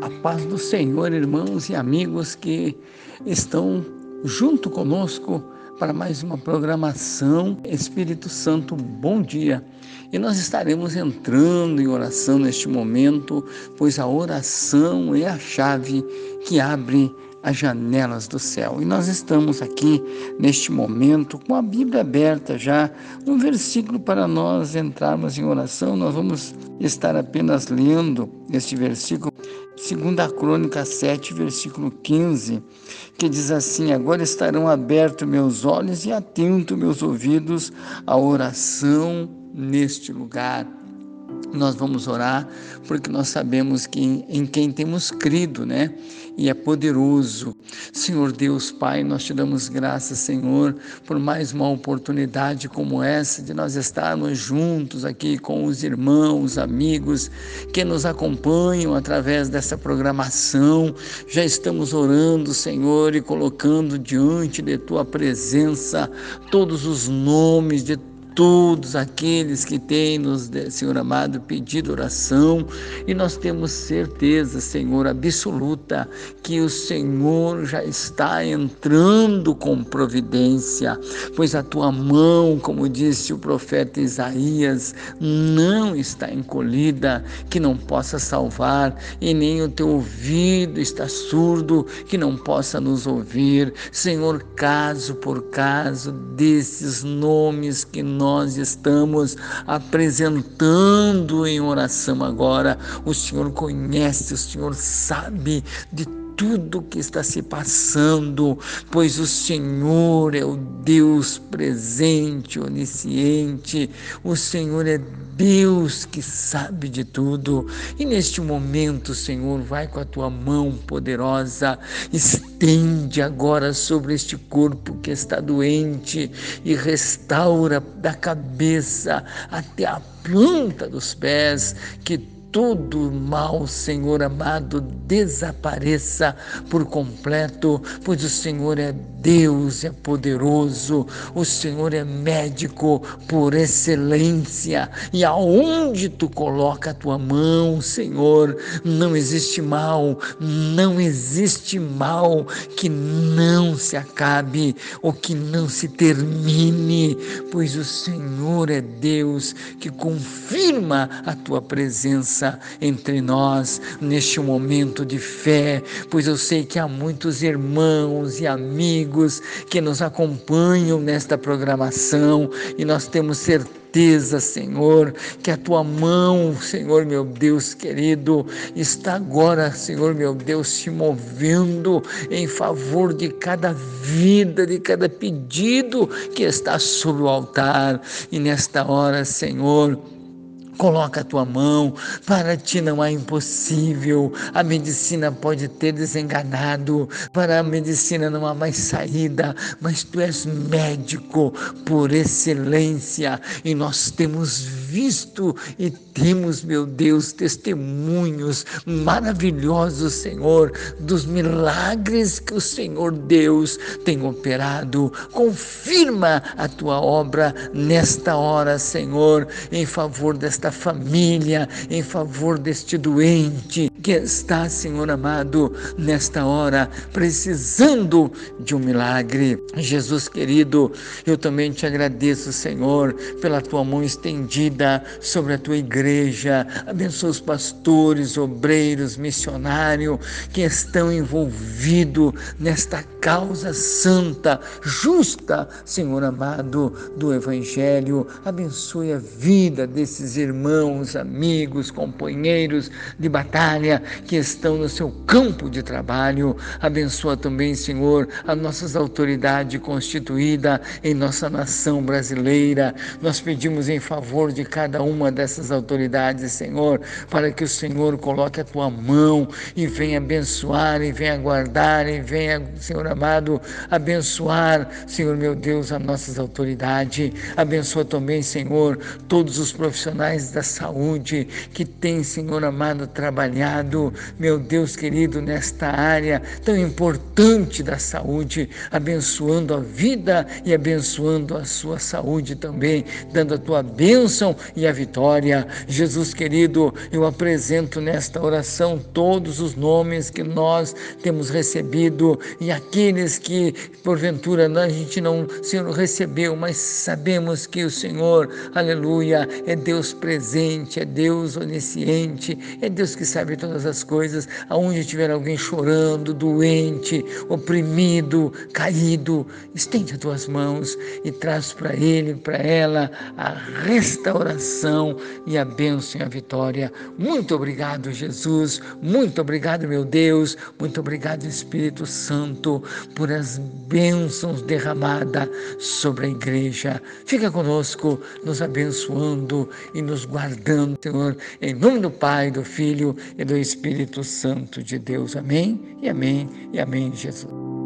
A paz do Senhor, irmãos e amigos que estão junto conosco para mais uma programação. Espírito Santo, bom dia. E nós estaremos entrando em oração neste momento, pois a oração é a chave que abre as janelas do céu. E nós estamos aqui neste momento com a Bíblia aberta já, um versículo para nós entrarmos em oração. Nós vamos estar apenas lendo este versículo, segunda Crônica 7, versículo 15, que diz assim: Agora estarão abertos meus olhos e atentos meus ouvidos à oração neste lugar nós vamos orar porque nós sabemos que em quem temos crido, né? E é poderoso. Senhor Deus, Pai, nós te damos graças, Senhor, por mais uma oportunidade como essa de nós estarmos juntos aqui com os irmãos, amigos que nos acompanham através dessa programação. Já estamos orando, Senhor, e colocando diante de tua presença todos os nomes de todos aqueles que têm nos, Senhor amado, pedido oração, e nós temos certeza, Senhor, absoluta, que o Senhor já está entrando com providência, pois a tua mão, como disse o profeta Isaías, não está encolhida, que não possa salvar, e nem o teu ouvido está surdo, que não possa nos ouvir. Senhor, caso por caso desses nomes que nós nós estamos apresentando em oração agora. O Senhor conhece, o Senhor sabe de tudo que está se passando, pois o Senhor é o Deus presente, onisciente, o Senhor é Deus que sabe de tudo. E neste momento, Senhor, vai com a tua mão poderosa, estende agora sobre este corpo que está doente e restaura da cabeça até a planta dos pés que todo mal, Senhor amado, desapareça por completo, pois o Senhor é Deus, é poderoso, o Senhor é médico por excelência, e aonde tu coloca a tua mão, Senhor, não existe mal, não existe mal que não se acabe ou que não se termine, pois o Senhor é Deus que confirma a tua presença entre nós neste momento de fé, pois eu sei que há muitos irmãos e amigos que nos acompanham nesta programação e nós temos certeza certeza, Senhor, que a tua mão, Senhor meu Deus querido, está agora, Senhor meu Deus, se movendo em favor de cada vida, de cada pedido que está sobre o altar. E nesta hora, Senhor, Coloca a tua mão, para ti não há impossível. A medicina pode ter desenganado, para a medicina não há mais saída, mas tu és médico por excelência e nós temos visto e temos, meu Deus, testemunhos maravilhosos, Senhor, dos milagres que o Senhor Deus tem operado. Confirma a tua obra nesta hora, Senhor, em favor desta desta família, em favor deste doente que está, Senhor amado, nesta hora, precisando de um milagre. Jesus querido, eu também te agradeço, Senhor, pela tua mão estendida sobre a tua igreja. Abençoa os pastores, obreiros, missionários que estão envolvidos nesta causa santa, justa, Senhor amado, do Evangelho. Abençoe a vida desses irmãos irmãos, amigos, companheiros de batalha que estão no seu campo de trabalho. Abençoa também, Senhor, as nossas autoridades constituídas em nossa nação brasileira. Nós pedimos em favor de cada uma dessas autoridades, Senhor, para que o Senhor coloque a tua mão e venha abençoar, e venha guardar, e venha, Senhor amado, abençoar, Senhor meu Deus, as nossas autoridades. Abençoa também, Senhor, todos os profissionais da saúde que têm, Senhor amado, trabalhado, meu Deus querido, nesta área tão importante da saúde, abençoando a vida e abençoando a sua saúde também, dando a tua bênção e a vitória. Jesus querido, eu apresento nesta oração todos os nomes que nós temos recebido e aqueles que porventura a gente não, Senhor, recebeu, mas sabemos que o Senhor, aleluia, é Deus presente, é Deus onisciente, é Deus que sabe todas as coisas. Aonde tiver alguém chorando, doente, oprimido, caído, estende as tuas mãos e traz para ele, para ela, a restauração e a bênção e a vitória. Muito obrigado, Jesus. Muito obrigado, meu Deus. Muito obrigado, Espírito Santo, por as bênçãos derramadas sobre a igreja. Fica conosco, nos abençoando e nos guardando, Senhor, em nome do Pai, do Filho e do Espírito Santo de Deus. Amém e amém e amém, Jesus.